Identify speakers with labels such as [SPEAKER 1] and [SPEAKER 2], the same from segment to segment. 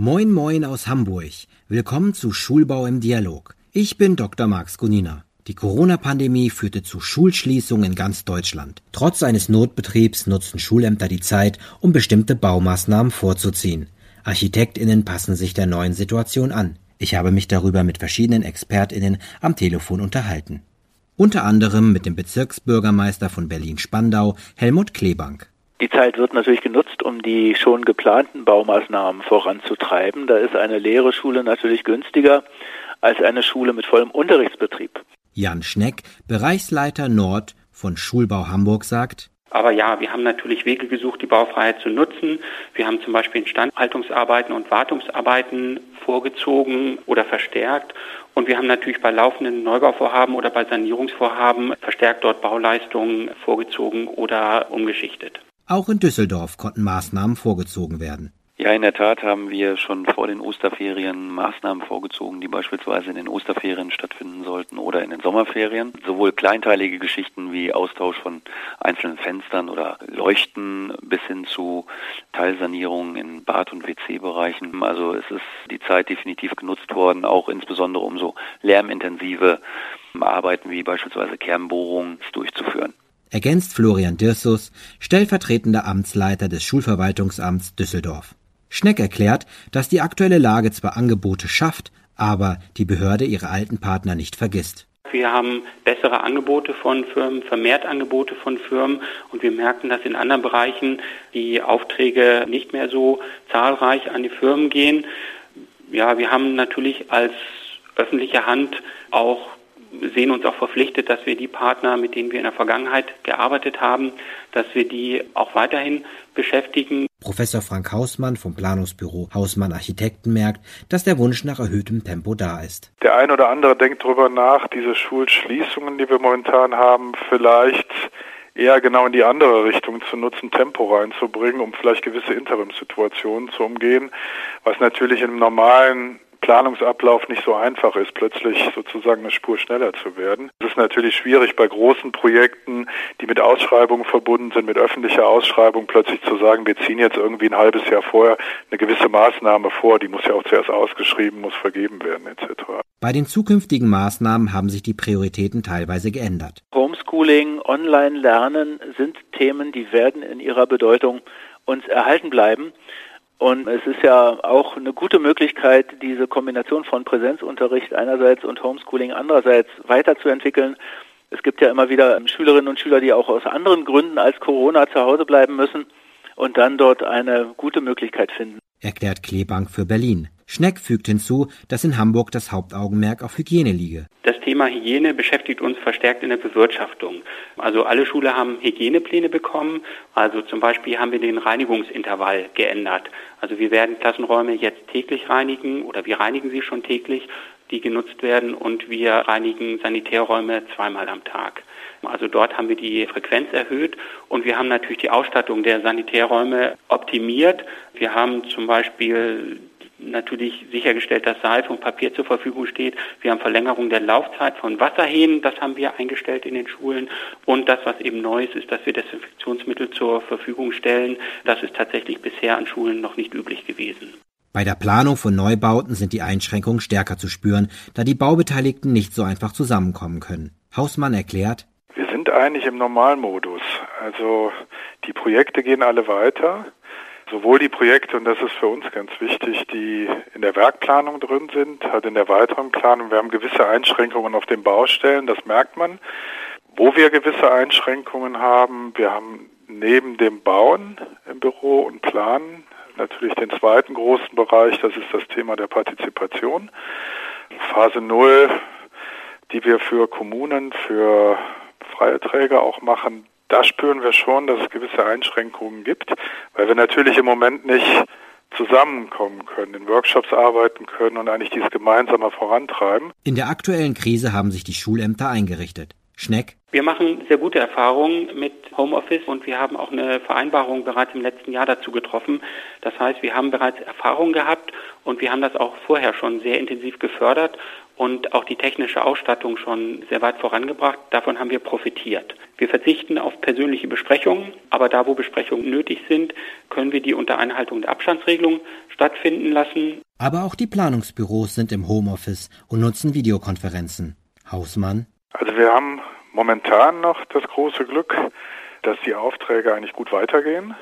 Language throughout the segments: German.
[SPEAKER 1] Moin Moin aus Hamburg. Willkommen zu Schulbau im Dialog. Ich bin Dr. Max Gunina. Die Corona-Pandemie führte zu Schulschließungen in ganz Deutschland. Trotz eines Notbetriebs nutzten Schulämter die Zeit, um bestimmte Baumaßnahmen vorzuziehen. ArchitektInnen passen sich der neuen Situation an. Ich habe mich darüber mit verschiedenen ExpertInnen am Telefon unterhalten. Unter anderem mit dem Bezirksbürgermeister von Berlin-Spandau, Helmut Klebank.
[SPEAKER 2] Die Zeit wird natürlich genutzt, um die schon geplanten Baumaßnahmen voranzutreiben. Da ist eine leere Schule natürlich günstiger als eine Schule mit vollem Unterrichtsbetrieb.
[SPEAKER 1] Jan Schneck, Bereichsleiter Nord von Schulbau Hamburg, sagt,
[SPEAKER 3] aber ja, wir haben natürlich Wege gesucht, die Baufreiheit zu nutzen. Wir haben zum Beispiel Instandhaltungsarbeiten und Wartungsarbeiten vorgezogen oder verstärkt. Und wir haben natürlich bei laufenden Neubauvorhaben oder bei Sanierungsvorhaben verstärkt dort Bauleistungen vorgezogen oder umgeschichtet.
[SPEAKER 1] Auch in Düsseldorf konnten Maßnahmen vorgezogen werden.
[SPEAKER 4] Ja, in der Tat haben wir schon vor den Osterferien Maßnahmen vorgezogen, die beispielsweise in den Osterferien stattfinden sollten oder in den Sommerferien. Sowohl kleinteilige Geschichten wie Austausch von einzelnen Fenstern oder Leuchten bis hin zu Teilsanierungen in Bad- und WC-Bereichen. Also es ist die Zeit definitiv genutzt worden, auch insbesondere um so lärmintensive Arbeiten wie beispielsweise Kernbohrungen durchzuführen
[SPEAKER 1] ergänzt Florian Dirsus, stellvertretender Amtsleiter des Schulverwaltungsamts Düsseldorf. Schneck erklärt, dass die aktuelle Lage zwar Angebote schafft, aber die Behörde ihre alten Partner nicht vergisst.
[SPEAKER 3] Wir haben bessere Angebote von Firmen, vermehrt Angebote von Firmen und wir merken, dass in anderen Bereichen die Aufträge nicht mehr so zahlreich an die Firmen gehen. Ja, wir haben natürlich als öffentliche Hand auch sehen uns auch verpflichtet, dass wir die Partner, mit denen wir in der Vergangenheit gearbeitet haben, dass wir die auch weiterhin beschäftigen.
[SPEAKER 1] Professor Frank Hausmann vom Planungsbüro Hausmann Architekten merkt, dass der Wunsch nach erhöhtem Tempo da ist.
[SPEAKER 5] Der ein oder andere denkt darüber nach, diese Schulschließungen, die wir momentan haben, vielleicht eher genau in die andere Richtung zu nutzen, Tempo reinzubringen, um vielleicht gewisse Interimssituationen zu umgehen, was natürlich im normalen Planungsablauf nicht so einfach ist, plötzlich sozusagen eine Spur schneller zu werden. Es ist natürlich schwierig bei großen Projekten, die mit Ausschreibungen verbunden sind, mit öffentlicher Ausschreibung, plötzlich zu sagen, wir ziehen jetzt irgendwie ein halbes Jahr vorher eine gewisse Maßnahme vor, die muss ja auch zuerst ausgeschrieben, muss vergeben werden etc.
[SPEAKER 1] Bei den zukünftigen Maßnahmen haben sich die Prioritäten teilweise geändert.
[SPEAKER 2] Homeschooling, Online-Lernen sind Themen, die werden in ihrer Bedeutung uns erhalten bleiben. Und es ist ja auch eine gute Möglichkeit, diese Kombination von Präsenzunterricht einerseits und Homeschooling andererseits weiterzuentwickeln. Es gibt ja immer wieder Schülerinnen und Schüler, die auch aus anderen Gründen als Corona zu Hause bleiben müssen und dann dort eine gute Möglichkeit finden.
[SPEAKER 1] Erklärt Klebank für Berlin. Schneck fügt hinzu, dass in Hamburg das Hauptaugenmerk auf Hygiene liege.
[SPEAKER 3] Das Thema Hygiene beschäftigt uns verstärkt in der Bewirtschaftung. Also alle Schule haben Hygienepläne bekommen. Also zum Beispiel haben wir den Reinigungsintervall geändert. Also wir werden Klassenräume jetzt täglich reinigen oder wir reinigen sie schon täglich, die genutzt werden und wir reinigen Sanitärräume zweimal am Tag. Also dort haben wir die Frequenz erhöht und wir haben natürlich die Ausstattung der Sanitärräume optimiert. Wir haben zum Beispiel natürlich sichergestellt, dass Seife und Papier zur Verfügung steht. Wir haben Verlängerung der Laufzeit von Wasserhähnen, das haben wir eingestellt in den Schulen. Und das, was eben neu ist, ist, dass wir Desinfektionsmittel zur Verfügung stellen. Das ist tatsächlich bisher an Schulen noch nicht üblich gewesen.
[SPEAKER 1] Bei der Planung von Neubauten sind die Einschränkungen stärker zu spüren, da die Baubeteiligten nicht so einfach zusammenkommen können. Hausmann erklärt,
[SPEAKER 5] wir sind eigentlich im Normalmodus. Also die Projekte gehen alle weiter sowohl die Projekte, und das ist für uns ganz wichtig, die in der Werkplanung drin sind, halt in der weiteren Planung. Wir haben gewisse Einschränkungen auf den Baustellen, das merkt man. Wo wir gewisse Einschränkungen haben, wir haben neben dem Bauen im Büro und Planen natürlich den zweiten großen Bereich, das ist das Thema der Partizipation. Phase Null, die wir für Kommunen, für freie Träger auch machen, da spüren wir schon, dass es gewisse Einschränkungen gibt, weil wir natürlich im Moment nicht zusammenkommen können, in Workshops arbeiten können und eigentlich dieses gemeinsame vorantreiben.
[SPEAKER 1] In der aktuellen Krise haben sich die Schulämter eingerichtet. Schneck?
[SPEAKER 3] Wir machen sehr gute Erfahrungen mit Homeoffice und wir haben auch eine Vereinbarung bereits im letzten Jahr dazu getroffen. Das heißt, wir haben bereits Erfahrungen gehabt und wir haben das auch vorher schon sehr intensiv gefördert und auch die technische Ausstattung schon sehr weit vorangebracht. Davon haben wir profitiert. Wir verzichten auf persönliche Besprechungen, aber da, wo Besprechungen nötig sind, können wir die unter Einhaltung der Abstandsregelung stattfinden lassen.
[SPEAKER 1] Aber auch die Planungsbüros sind im Homeoffice und nutzen Videokonferenzen. Hausmann?
[SPEAKER 5] Also wir haben momentan noch das große Glück, dass die Aufträge eigentlich gut weitergehen.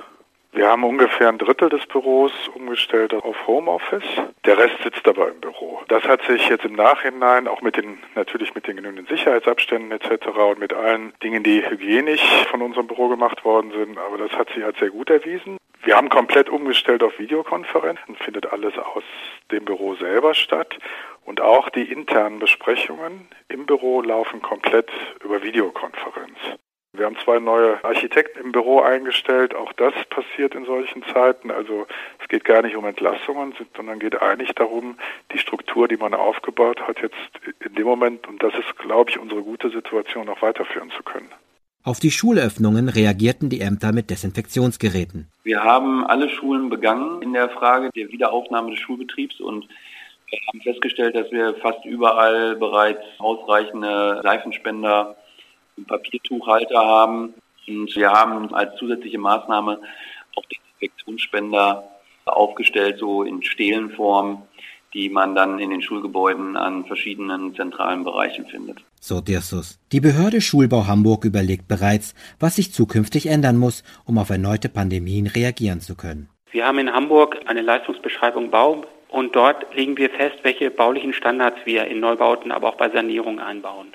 [SPEAKER 5] Wir haben ungefähr ein Drittel des Büros umgestellt auf Homeoffice. Der Rest sitzt aber im Büro. Das hat sich jetzt im Nachhinein auch mit den, natürlich mit den genügenden Sicherheitsabständen etc. und mit allen Dingen, die hygienisch von unserem Büro gemacht worden sind, aber das hat sich als sehr gut erwiesen. Wir haben komplett umgestellt auf Videokonferenzen, findet alles aus dem Büro selber statt. Und auch die internen Besprechungen im Büro laufen komplett über Videokonferenz. Wir haben zwei neue Architekten im Büro eingestellt. Auch das passiert in solchen Zeiten. Also es geht gar nicht um Entlassungen, sondern geht eigentlich darum, die Struktur, die man aufgebaut hat, jetzt in dem Moment, und das ist, glaube ich, unsere gute Situation, auch weiterführen zu können.
[SPEAKER 1] Auf die Schulöffnungen reagierten die Ämter mit Desinfektionsgeräten.
[SPEAKER 4] Wir haben alle Schulen begangen in der Frage der Wiederaufnahme des Schulbetriebs und wir haben festgestellt, dass wir fast überall bereits ausreichende Seifenspender Papiertuchhalter haben. Und wir haben als zusätzliche Maßnahme auch Desinfektionsspender aufgestellt, so in Stehlenform, die man dann in den Schulgebäuden an verschiedenen zentralen Bereichen findet.
[SPEAKER 1] So Dirsus. Die Behörde Schulbau Hamburg überlegt bereits, was sich zukünftig ändern muss, um auf erneute Pandemien reagieren zu können.
[SPEAKER 3] Wir haben in Hamburg eine Leistungsbeschreibung Bau und dort legen wir fest, welche baulichen Standards wir in Neubauten, aber auch bei Sanierungen einbauen.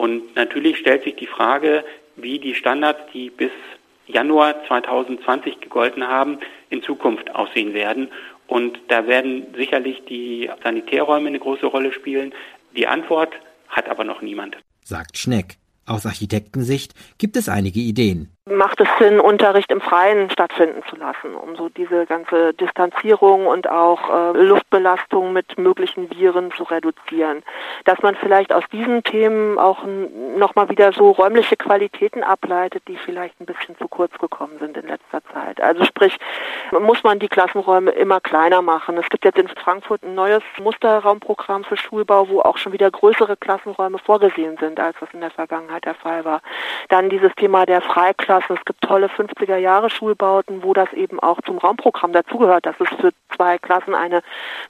[SPEAKER 3] Und natürlich stellt sich die Frage, wie die Standards, die bis Januar 2020 gegolten haben, in Zukunft aussehen werden. Und da werden sicherlich die Sanitärräume eine große Rolle spielen. Die Antwort hat aber noch niemand.
[SPEAKER 1] Sagt Schneck. Aus Architektensicht gibt es einige Ideen
[SPEAKER 6] macht es Sinn, Unterricht im Freien stattfinden zu lassen, um so diese ganze Distanzierung und auch äh, Luftbelastung mit möglichen Viren zu reduzieren. Dass man vielleicht aus diesen Themen auch nochmal wieder so räumliche Qualitäten ableitet, die vielleicht ein bisschen zu kurz gekommen sind in letzter Zeit. Also sprich, muss man die Klassenräume immer kleiner machen. Es gibt jetzt in Frankfurt ein neues Musterraumprogramm für Schulbau, wo auch schon wieder größere Klassenräume vorgesehen sind, als das in der Vergangenheit der Fall war. Dann dieses Thema der Freiklasse lassen. Es gibt tolle 50er Jahre Schulbauten, wo das eben auch zum Raumprogramm dazugehört, dass es für zwei Klassen eine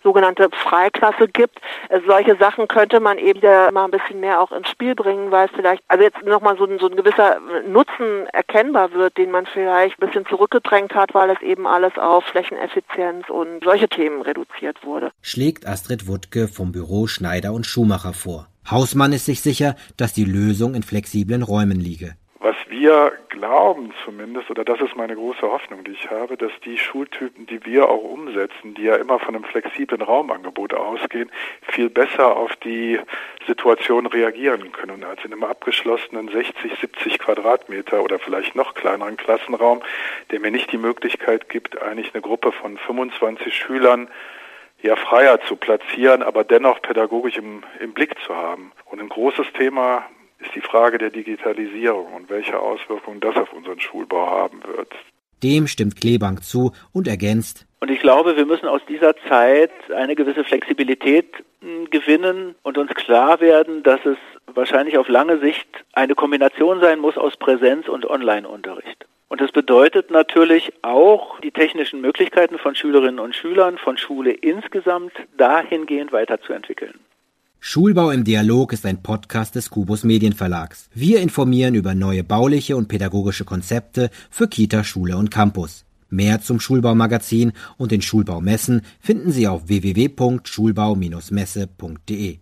[SPEAKER 6] sogenannte Freiklasse gibt. Äh, solche Sachen könnte man eben mal ein bisschen mehr auch ins Spiel bringen, weil es vielleicht, also jetzt nochmal so, so ein gewisser Nutzen erkennbar wird, den man vielleicht ein bisschen zurückgedrängt hat, weil es eben alles auf Flächeneffizienz und solche Themen reduziert wurde.
[SPEAKER 1] Schlägt Astrid Wuttke vom Büro Schneider und Schumacher vor. Hausmann ist sich sicher, dass die Lösung in flexiblen Räumen liege.
[SPEAKER 5] Wir glauben zumindest, oder das ist meine große Hoffnung, die ich habe, dass die Schultypen, die wir auch umsetzen, die ja immer von einem flexiblen Raumangebot ausgehen, viel besser auf die Situation reagieren können als in einem abgeschlossenen 60, 70 Quadratmeter oder vielleicht noch kleineren Klassenraum, der mir nicht die Möglichkeit gibt, eigentlich eine Gruppe von 25 Schülern ja freier zu platzieren, aber dennoch pädagogisch im, im Blick zu haben. Und ein großes Thema ist die Frage der Digitalisierung und welche Auswirkungen das auf unseren Schulbau haben wird.
[SPEAKER 1] Dem stimmt Klebank zu und ergänzt.
[SPEAKER 2] Und ich glaube, wir müssen aus dieser Zeit eine gewisse Flexibilität hm, gewinnen und uns klar werden, dass es wahrscheinlich auf lange Sicht eine Kombination sein muss aus Präsenz- und Online-Unterricht. Und das bedeutet natürlich auch, die technischen Möglichkeiten von Schülerinnen und Schülern, von Schule insgesamt dahingehend weiterzuentwickeln.
[SPEAKER 1] Schulbau im Dialog ist ein Podcast des Kubus Medienverlags. Wir informieren über neue bauliche und pädagogische Konzepte für Kita, Schule und Campus. Mehr zum Schulbaumagazin und den Schulbaumessen finden Sie auf www.schulbau-messe.de.